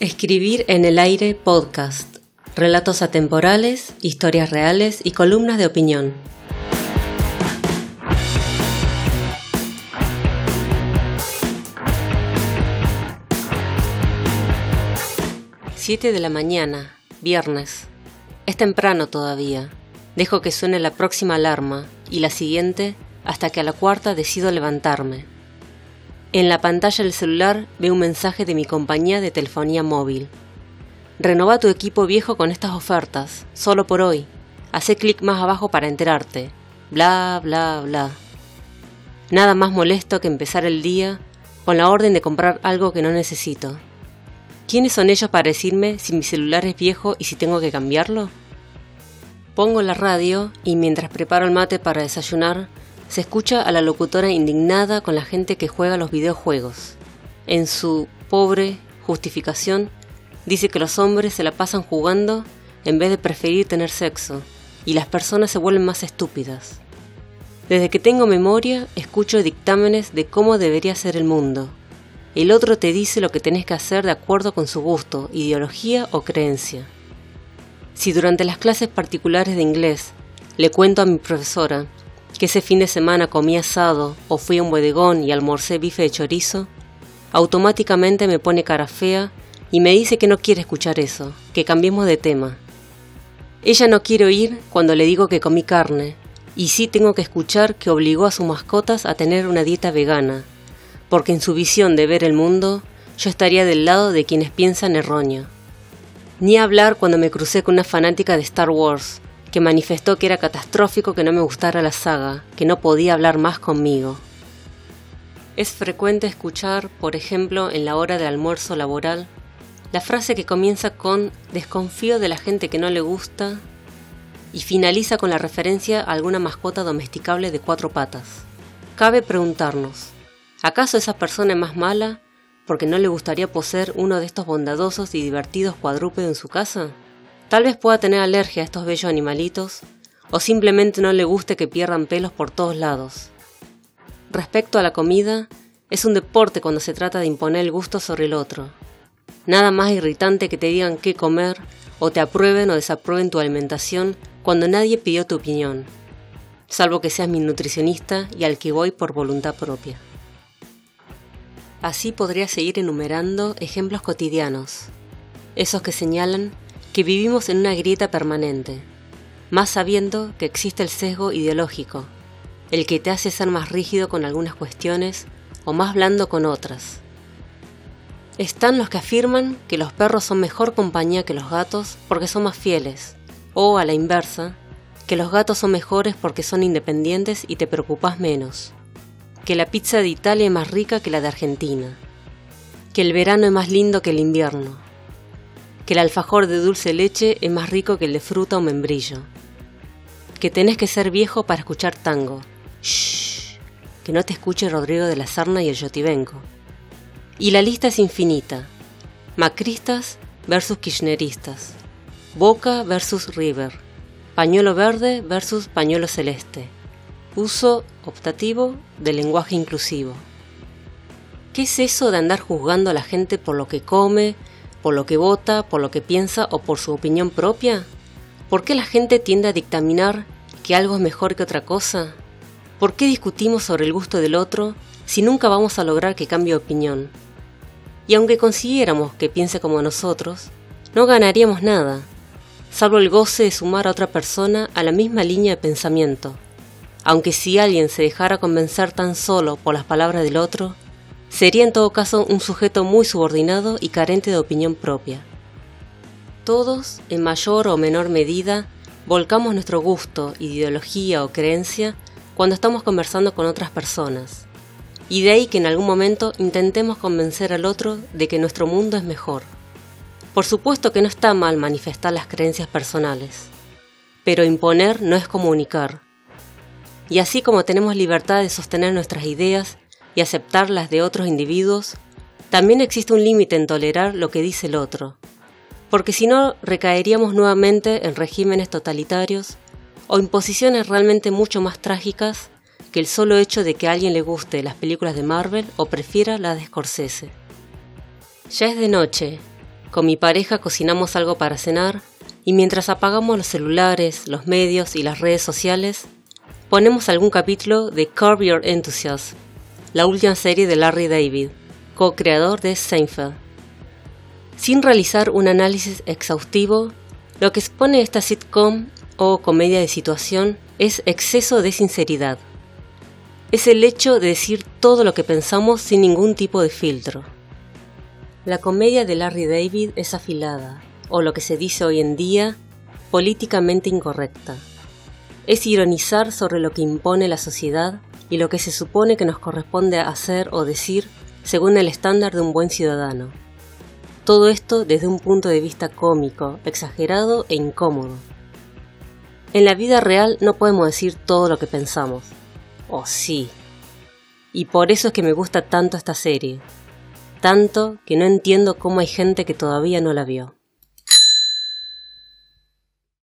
Escribir en el aire podcast. Relatos atemporales, historias reales y columnas de opinión. Siete de la mañana, viernes. Es temprano todavía. Dejo que suene la próxima alarma y la siguiente hasta que a la cuarta decido levantarme. En la pantalla del celular veo un mensaje de mi compañía de telefonía móvil. Renova tu equipo viejo con estas ofertas, solo por hoy. Hacé clic más abajo para enterarte. Bla, bla, bla. Nada más molesto que empezar el día con la orden de comprar algo que no necesito. ¿Quiénes son ellos para decirme si mi celular es viejo y si tengo que cambiarlo? Pongo la radio y mientras preparo el mate para desayunar, se escucha a la locutora indignada con la gente que juega los videojuegos. En su pobre justificación, dice que los hombres se la pasan jugando en vez de preferir tener sexo, y las personas se vuelven más estúpidas. Desde que tengo memoria, escucho dictámenes de cómo debería ser el mundo. El otro te dice lo que tenés que hacer de acuerdo con su gusto, ideología o creencia. Si durante las clases particulares de inglés le cuento a mi profesora que ese fin de semana comí asado o fui a un bodegón y almorcé bife de chorizo, automáticamente me pone cara fea y me dice que no quiere escuchar eso, que cambiemos de tema. Ella no quiere oír cuando le digo que comí carne, y sí tengo que escuchar que obligó a sus mascotas a tener una dieta vegana, porque en su visión de ver el mundo yo estaría del lado de quienes piensan erróneo. Ni hablar cuando me crucé con una fanática de Star Wars, que manifestó que era catastrófico que no me gustara la saga, que no podía hablar más conmigo. Es frecuente escuchar, por ejemplo, en la hora del almuerzo laboral, la frase que comienza con desconfío de la gente que no le gusta y finaliza con la referencia a alguna mascota domesticable de cuatro patas. Cabe preguntarnos, ¿acaso esa persona es más mala porque no le gustaría poseer uno de estos bondadosos y divertidos cuadrúpedos en su casa? Tal vez pueda tener alergia a estos bellos animalitos o simplemente no le guste que pierdan pelos por todos lados. Respecto a la comida, es un deporte cuando se trata de imponer el gusto sobre el otro. Nada más irritante que te digan qué comer o te aprueben o desaprueben tu alimentación cuando nadie pidió tu opinión, salvo que seas mi nutricionista y al que voy por voluntad propia. Así podría seguir enumerando ejemplos cotidianos, esos que señalan que vivimos en una grieta permanente, más sabiendo que existe el sesgo ideológico, el que te hace ser más rígido con algunas cuestiones o más blando con otras. Están los que afirman que los perros son mejor compañía que los gatos porque son más fieles, o a la inversa, que los gatos son mejores porque son independientes y te preocupas menos, que la pizza de Italia es más rica que la de Argentina, que el verano es más lindo que el invierno, que el alfajor de dulce leche es más rico que el de fruta o membrillo, que tenés que ser viejo para escuchar tango. Shh, que no te escuche Rodrigo de la Sarna y el Yotibenco. Y la lista es infinita. Macristas versus kirchneristas. Boca versus River. Pañuelo verde versus pañuelo celeste. Uso optativo del lenguaje inclusivo. ¿Qué es eso de andar juzgando a la gente por lo que come, por lo que vota, por lo que piensa o por su opinión propia? ¿Por qué la gente tiende a dictaminar que algo es mejor que otra cosa? ¿Por qué discutimos sobre el gusto del otro si nunca vamos a lograr que cambie opinión? Y aunque consiguiéramos que piense como nosotros, no ganaríamos nada, salvo el goce de sumar a otra persona a la misma línea de pensamiento. Aunque si alguien se dejara convencer tan solo por las palabras del otro, Sería en todo caso un sujeto muy subordinado y carente de opinión propia. Todos, en mayor o menor medida, volcamos nuestro gusto, ideología o creencia cuando estamos conversando con otras personas. Y de ahí que en algún momento intentemos convencer al otro de que nuestro mundo es mejor. Por supuesto que no está mal manifestar las creencias personales, pero imponer no es comunicar. Y así como tenemos libertad de sostener nuestras ideas y aceptar las de otros individuos, también existe un límite en tolerar lo que dice el otro, porque si no recaeríamos nuevamente en regímenes totalitarios o imposiciones realmente mucho más trágicas que el solo hecho de que a alguien le guste las películas de Marvel o prefiera las de Scorsese. Ya es de noche, Con mi pareja cocinamos algo para cenar y mientras apagamos los celulares, los medios y las redes sociales, ponemos algún capítulo de Curb Your Enthusiasm, la última serie de Larry David, co-creador de Seinfeld. Sin realizar un análisis exhaustivo, lo que expone esta sitcom o comedia de situación es exceso de sinceridad. Es el hecho de decir todo lo que pensamos sin ningún tipo de filtro. La comedia de Larry David es afilada, o lo que se dice hoy en día, políticamente incorrecta. Es ironizar sobre lo que impone la sociedad y lo que se supone que nos corresponde hacer o decir según el estándar de un buen ciudadano. Todo esto desde un punto de vista cómico, exagerado e incómodo. En la vida real no podemos decir todo lo que pensamos. O sí. Y por eso es que me gusta tanto esta serie tanto que no entiendo cómo hay gente que todavía no la vio.